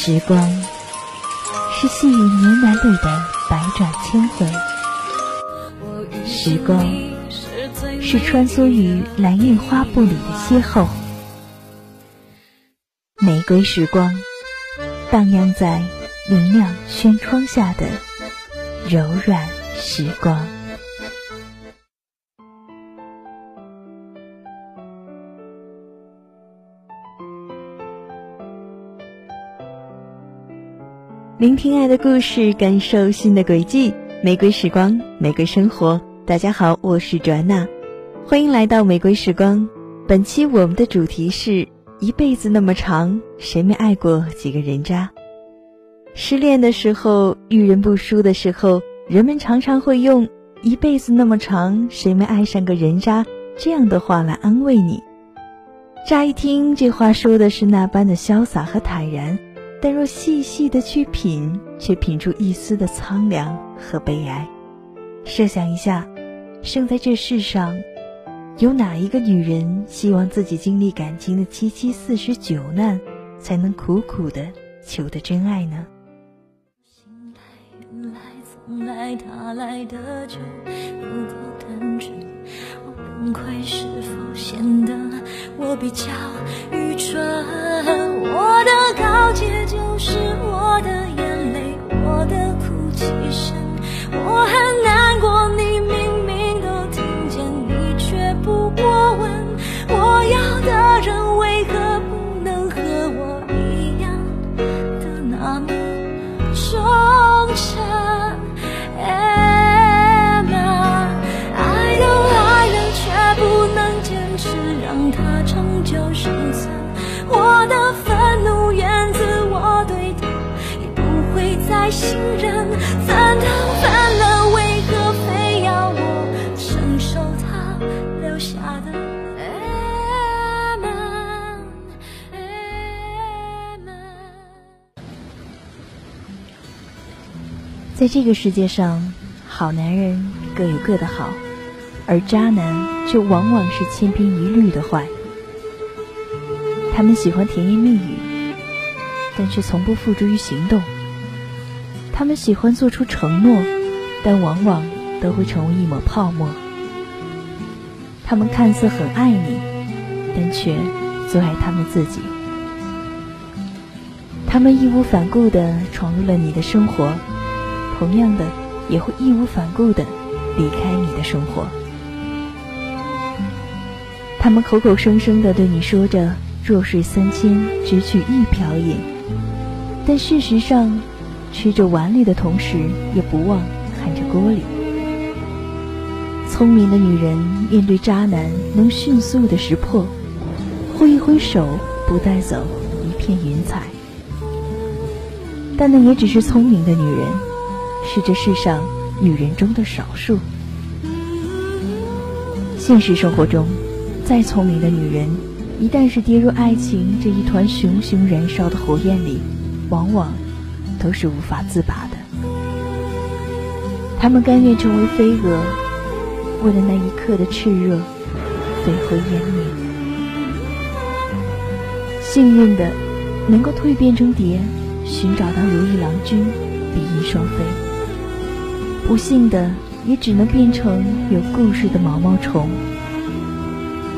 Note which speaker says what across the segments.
Speaker 1: 时光是细雨呢喃里的百转千回，时光是穿梭于蓝印花布里的邂逅。玫瑰时光，荡漾在明亮轩窗下的柔软时光。聆听爱的故事，感受新的轨迹。玫瑰时光，玫瑰生活。大家好，我是卓安娜，欢迎来到玫瑰时光。本期我们的主题是。一辈子那么长，谁没爱过几个人渣？失恋的时候，遇人不淑的时候，人们常常会用“一辈子那么长，谁没爱上个人渣”这样的话来安慰你。乍一听，这话说的是那般的潇洒和坦然，但若细细的去品，却品出一丝的苍凉和悲哀。设想一下，生在这世上。有哪一个女人希望自己经历感情的七七四十九难，才能苦苦的求得真爱呢？
Speaker 2: 原来从来他来的就不够单纯，我崩溃是否显得我比较愚蠢？我的告解就是我的眼泪，我的哭泣声，我很难过，你
Speaker 1: 在这个世界上，好男人各有各的好，而渣男却往往是千篇一律的坏。他们喜欢甜言蜜语，但却从不付诸于行动。他们喜欢做出承诺，但往往都会成为一抹泡沫。他们看似很爱你，但却最爱他们自己。他们义无反顾地闯入了你的生活。同样的，也会义无反顾的离开你的生活。他们口口声声的对你说着“弱水三千，只取一瓢饮”，但事实上，吃着碗里的同时，也不忘看着锅里。聪明的女人面对渣男，能迅速的识破，挥一挥手，不带走一片云彩。但那也只是聪明的女人。是这世上女人中的少数。现实生活中，再聪明的女人，一旦是跌入爱情这一团熊熊燃烧的火焰里，往往都是无法自拔的。她们甘愿成为飞蛾，为了那一刻的炽热，飞灰烟灭。幸运的，能够蜕变成蝶，寻找到如意郎君，比翼双飞。不幸的，也只能变成有故事的毛毛虫，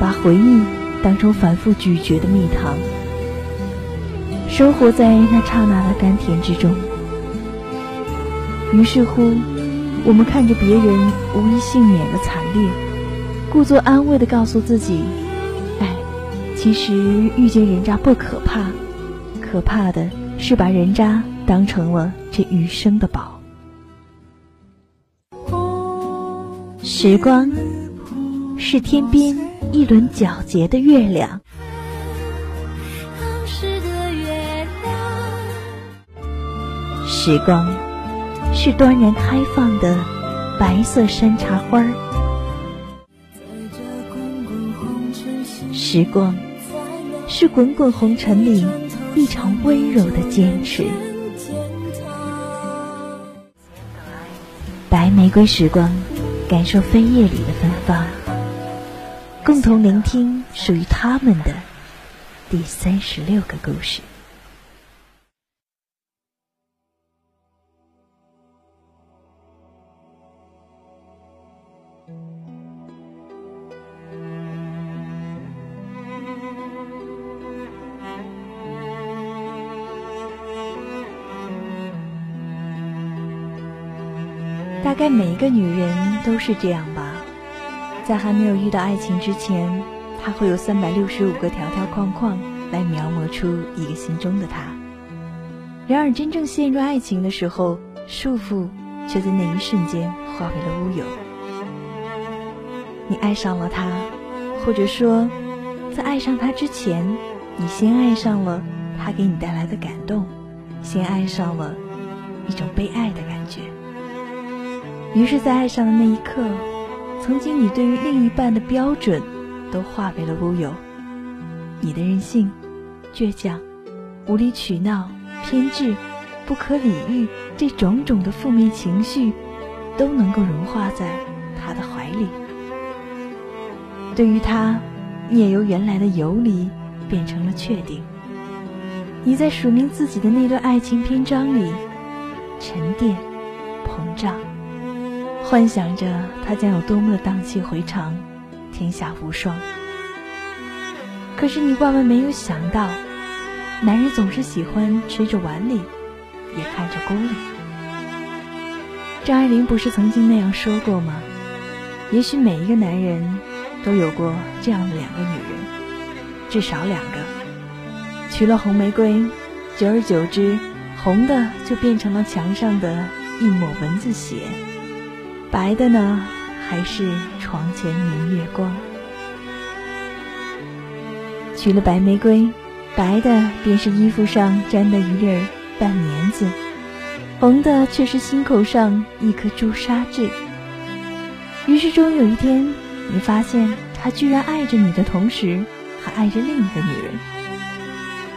Speaker 1: 把回忆当成反复咀嚼的蜜糖，生活在那刹那的甘甜之中。于是乎，我们看着别人无一幸免的惨烈，故作安慰的告诉自己：“哎，其实遇见人渣不可怕，可怕的是把人渣当成了这余生的宝。”时光是天边一轮皎洁的月亮，
Speaker 2: 时
Speaker 1: 光是端然开放的白色山茶花，时光是滚滚红尘里一场温柔的坚持。白玫瑰时光，感受飞叶里的芬芳，共同聆听属于他们的第三十六个故事。概每一个女人都是这样吧，在还没有遇到爱情之前，她会有三百六十五个条条框框来描摹出一个心中的他。然而真正陷入爱情的时候，束缚却在那一瞬间化为了乌有。你爱上了他，或者说，在爱上他之前，你先爱上了他给你带来的感动，先爱上了一种被爱的感。于是，在爱上的那一刻，曾经你对于另一半的标准，都化为了乌有。你的任性、倔强、无理取闹、偏执、不可理喻，这种种的负面情绪，都能够融化在他的怀里。对于他，你也由原来的游离变成了确定。你在署名自己的那段爱情篇章里，沉淀、膨胀。幻想着他将有多么的荡气回肠，天下无双。可是你万万没有想到，男人总是喜欢吃着碗里，也看着锅里。张爱玲不是曾经那样说过吗？也许每一个男人都有过这样的两个女人，至少两个。娶了红玫瑰，久而久之，红的就变成了墙上的一抹蚊子血。白的呢，还是床前明月光？娶了白玫瑰，白的便是衣服上沾的一粒儿半棉子，红的却是心口上一颗朱砂痣。于是终有一天，你发现他居然爱着你的同时，还爱着另一个女人。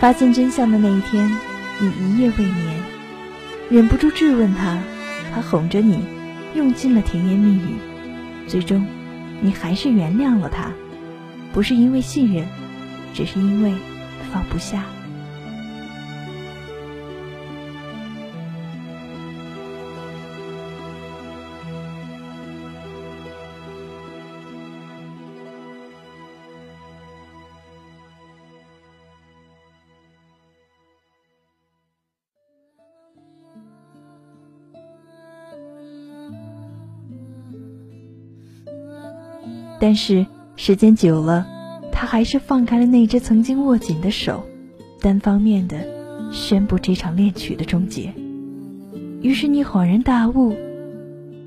Speaker 1: 发现真相的那一天，你一夜未眠，忍不住质问他，他哄着你。用尽了甜言蜜语，最终，你还是原谅了他，不是因为信任，只是因为放不下。但是时间久了，他还是放开了那只曾经握紧的手，单方面的宣布这场恋曲的终结。于是你恍然大悟，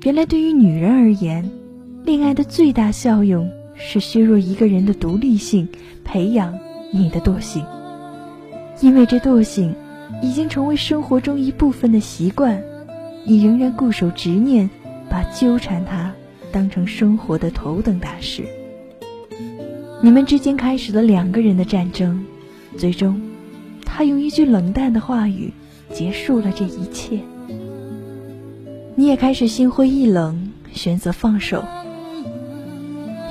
Speaker 1: 原来对于女人而言，恋爱的最大效用是削弱一个人的独立性，培养你的惰性。因为这惰性已经成为生活中一部分的习惯，你仍然固守执念，把纠缠他。当成生活的头等大事，你们之间开始了两个人的战争，最终，他用一句冷淡的话语结束了这一切。你也开始心灰意冷，选择放手，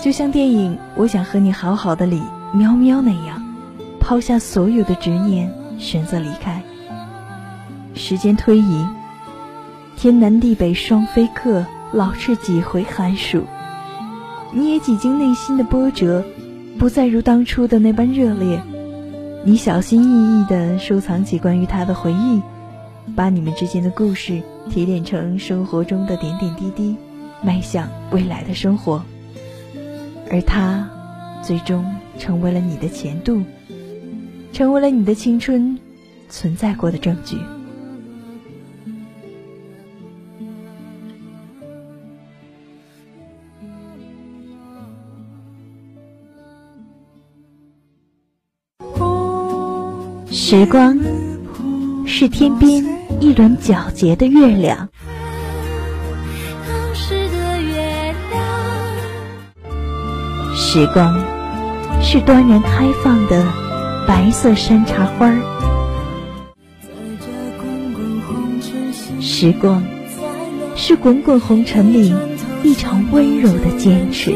Speaker 1: 就像电影《我想和你好好的》里喵喵那样，抛下所有的执念，选择离开。时间推移，天南地北双飞客。老是几回寒暑，你也几经内心的波折，不再如当初的那般热烈。你小心翼翼地收藏起关于他的回忆，把你们之间的故事提炼成生活中的点点滴滴，迈向未来的生活。而他，最终成为了你的前度，成为了你的青春存在过的证据。时光是天边一轮皎洁的月亮。时光是端然开放的白色山茶花。时光是滚滚红尘里一场温柔的坚持。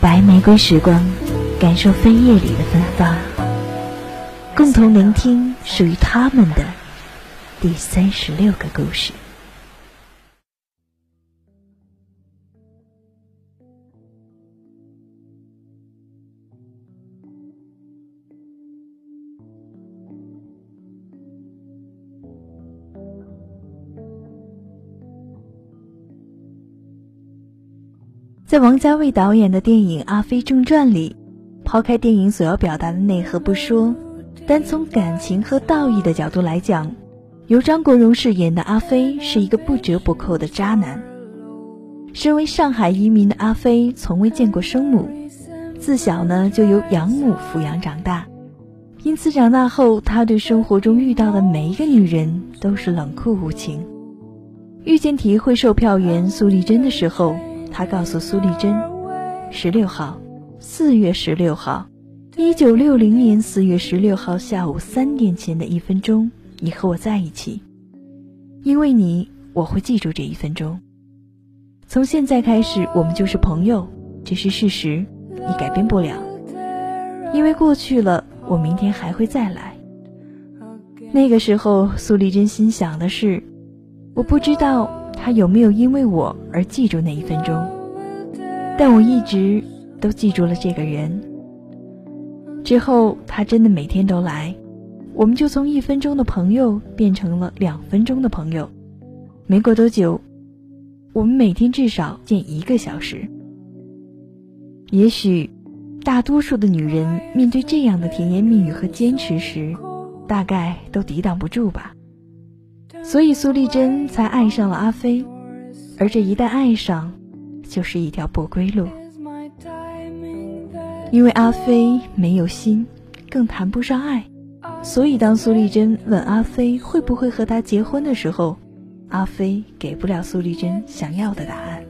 Speaker 1: 白玫瑰时光，感受飞叶里的芬芳，共同聆听属于他们的第三十六个故事。在王家卫导演的电影《阿飞正传》里，抛开电影所要表达的内核不说，单从感情和道义的角度来讲，由张国荣饰演的阿飞是一个不折不扣的渣男。身为上海移民的阿飞，从未见过生母，自小呢就由养母抚养长大，因此长大后他对生活中遇到的每一个女人都是冷酷无情。遇见体育会售票员苏丽珍的时候。他告诉苏丽珍：“十六号，四月十六号，一九六零年四月十六号下午三点前的一分钟，你和我在一起。因为你，我会记住这一分钟。从现在开始，我们就是朋友，这是事实，你改变不了。因为过去了，我明天还会再来。那个时候，苏丽珍心想的是：我不知道。”他有没有因为我而记住那一分钟？但我一直都记住了这个人。之后，他真的每天都来，我们就从一分钟的朋友变成了两分钟的朋友。没过多久，我们每天至少见一个小时。也许，大多数的女人面对这样的甜言蜜语和坚持时，大概都抵挡不住吧。所以苏丽珍才爱上了阿飞，而这一旦爱上，就是一条不归路。因为阿飞没有心，更谈不上爱，所以当苏丽珍问阿飞会不会和他结婚的时候，阿飞给不了苏丽珍想要的答案。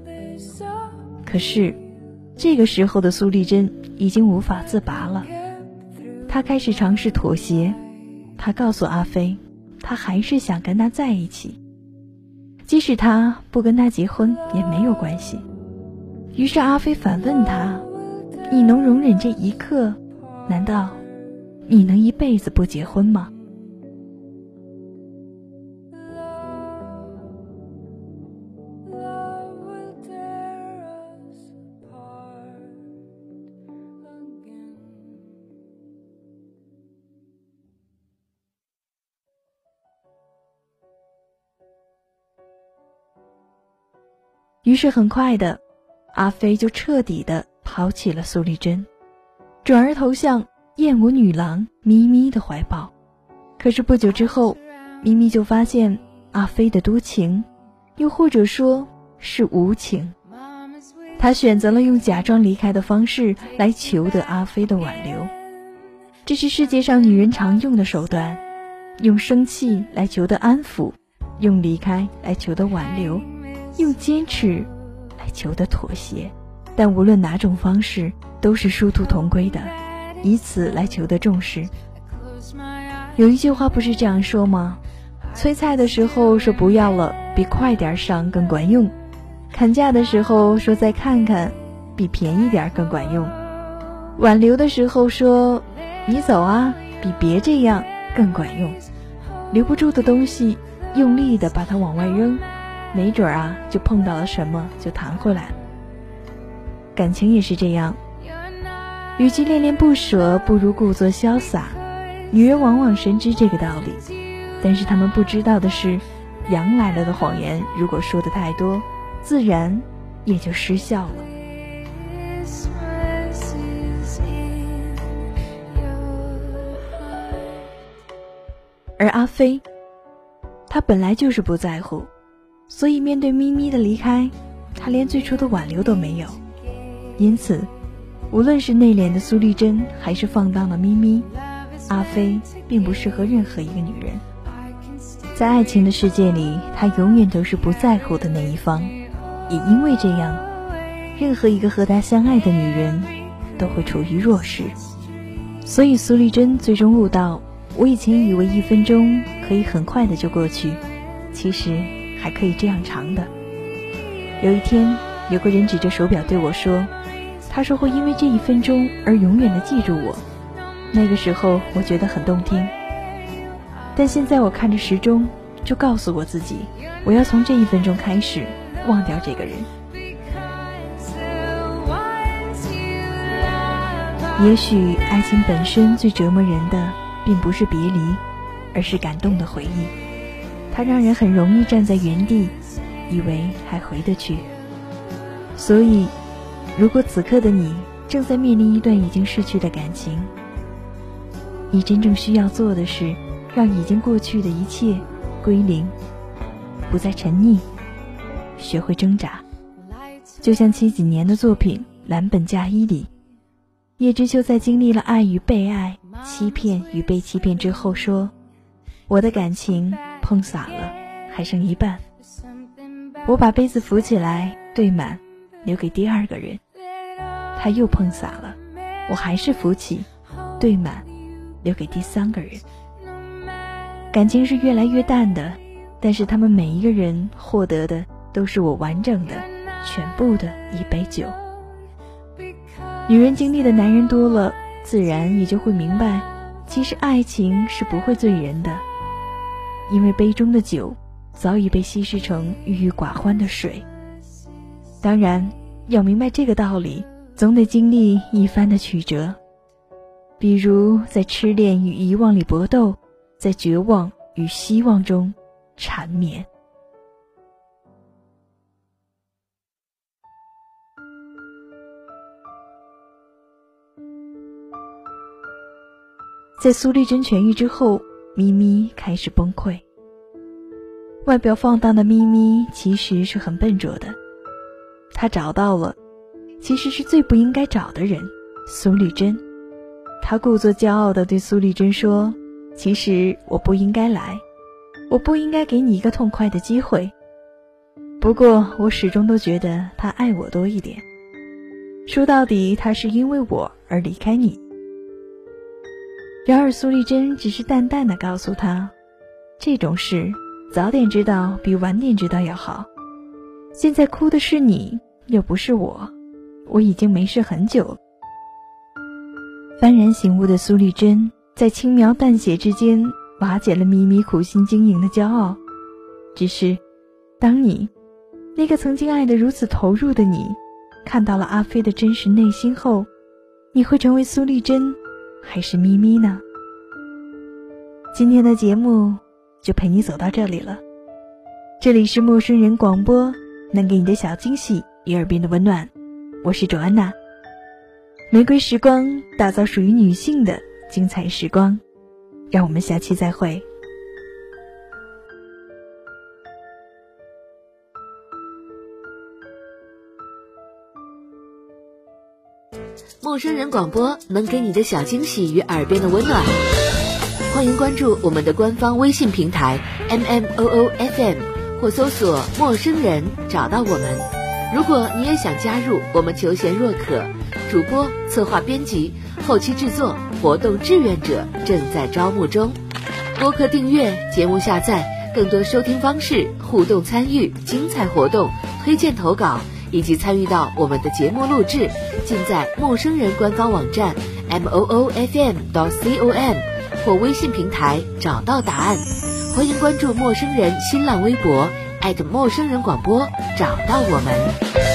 Speaker 1: 可是，这个时候的苏丽珍已经无法自拔了，她开始尝试妥协，她告诉阿飞。他还是想跟他在一起，即使他不跟他结婚也没有关系。于是阿飞反问他：“你能容忍这一刻？难道你能一辈子不结婚吗？”于是很快的，阿飞就彻底的抛弃了苏丽珍，转而投向燕舞女郎咪咪的怀抱。可是不久之后，咪咪就发现阿飞的多情，又或者说是无情。她选择了用假装离开的方式来求得阿飞的挽留，这是世界上女人常用的手段：用生气来求得安抚，用离开来求得挽留。用坚持来求得妥协，但无论哪种方式都是殊途同归的，以此来求得重视。有一句话不是这样说吗？催菜的时候说不要了，比快点上更管用；砍价的时候说再看看，比便宜点更管用；挽留的时候说你走啊，比别这样更管用。留不住的东西，用力的把它往外扔。没准啊，就碰到了什么，就弹回来了。感情也是这样，与其恋恋不舍，不如故作潇洒。女人往往深知这个道理，但是她们不知道的是，羊来了的谎言，如果说的太多，自然也就失效了。而阿飞，他本来就是不在乎。所以，面对咪咪的离开，他连最初的挽留都没有。因此，无论是内敛的苏丽珍，还是放荡的咪咪，阿飞并不适合任何一个女人。在爱情的世界里，他永远都是不在乎的那一方，也因为这样，任何一个和他相爱的女人都会处于弱势。所以苏丽珍最终悟到，我以前以为一分钟可以很快的就过去，其实还可以这样长的。有一天，有个人指着手表对我说：“他说会因为这一分钟而永远的记住我。”那个时候我觉得很动听，但现在我看着时钟，就告诉我自己，我要从这一分钟开始忘掉这个人。也许爱情本身最折磨人的，并不是别离，而是感动的回忆，它让人很容易站在原地。以为还回得去，所以，如果此刻的你正在面临一段已经逝去的感情，你真正需要做的是，让已经过去的一切归零，不再沉溺，学会挣扎。就像七几年的作品《蓝本嫁衣》里，叶知秋在经历了爱与被爱、欺骗与被欺骗之后说：“我的感情碰洒了，还剩一半。”我把杯子扶起来，兑满，留给第二个人。他又碰洒了，我还是扶起，兑满，留给第三个人。感情是越来越淡的，但是他们每一个人获得的都是我完整的、全部的一杯酒。女人经历的男人多了，自然也就会明白，其实爱情是不会醉人的，因为杯中的酒。早已被稀释成郁郁寡欢的水。当然，要明白这个道理，总得经历一番的曲折，比如在痴恋与遗忘里搏斗，在绝望与希望中缠绵。在苏丽珍痊愈之后，咪咪开始崩溃。外表放荡的咪咪其实是很笨拙的，他找到了，其实是最不应该找的人——苏丽珍。他故作骄傲地对苏丽珍说：“其实我不应该来，我不应该给你一个痛快的机会。不过我始终都觉得他爱我多一点。说到底，他是因为我而离开你。”然而苏丽珍只是淡淡的告诉他：“这种事。”早点知道比晚点知道要好。现在哭的是你，又不是我。我已经没事很久。幡然醒悟的苏丽珍，在轻描淡写之间瓦解了咪咪苦心经营的骄傲。只是，当你，那个曾经爱得如此投入的你，看到了阿飞的真实内心后，你会成为苏丽珍，还是咪咪呢？今天的节目。就陪你走到这里了。这里是陌生人广播，能给你的小惊喜与耳边的温暖。我是卓安娜。玫瑰时光，打造属于女性的精彩时光。让我们下期再会。
Speaker 3: 陌生人广播，能给你的小惊喜与耳边的温暖。欢迎关注我们的官方微信平台 M M O O F M，或搜索“陌生人”找到我们。如果你也想加入，我们求贤若渴，主播、策划、编辑、后期制作、活动志愿者正在招募中。播客订阅、节目下载、更多收听方式、互动参与、精彩活动、推荐投稿以及参与到我们的节目录制，尽在陌生人官方网站 M O O F M 到 C O M。或微信平台找到答案，欢迎关注陌生人新浪微博艾特陌生人广播，找到我们。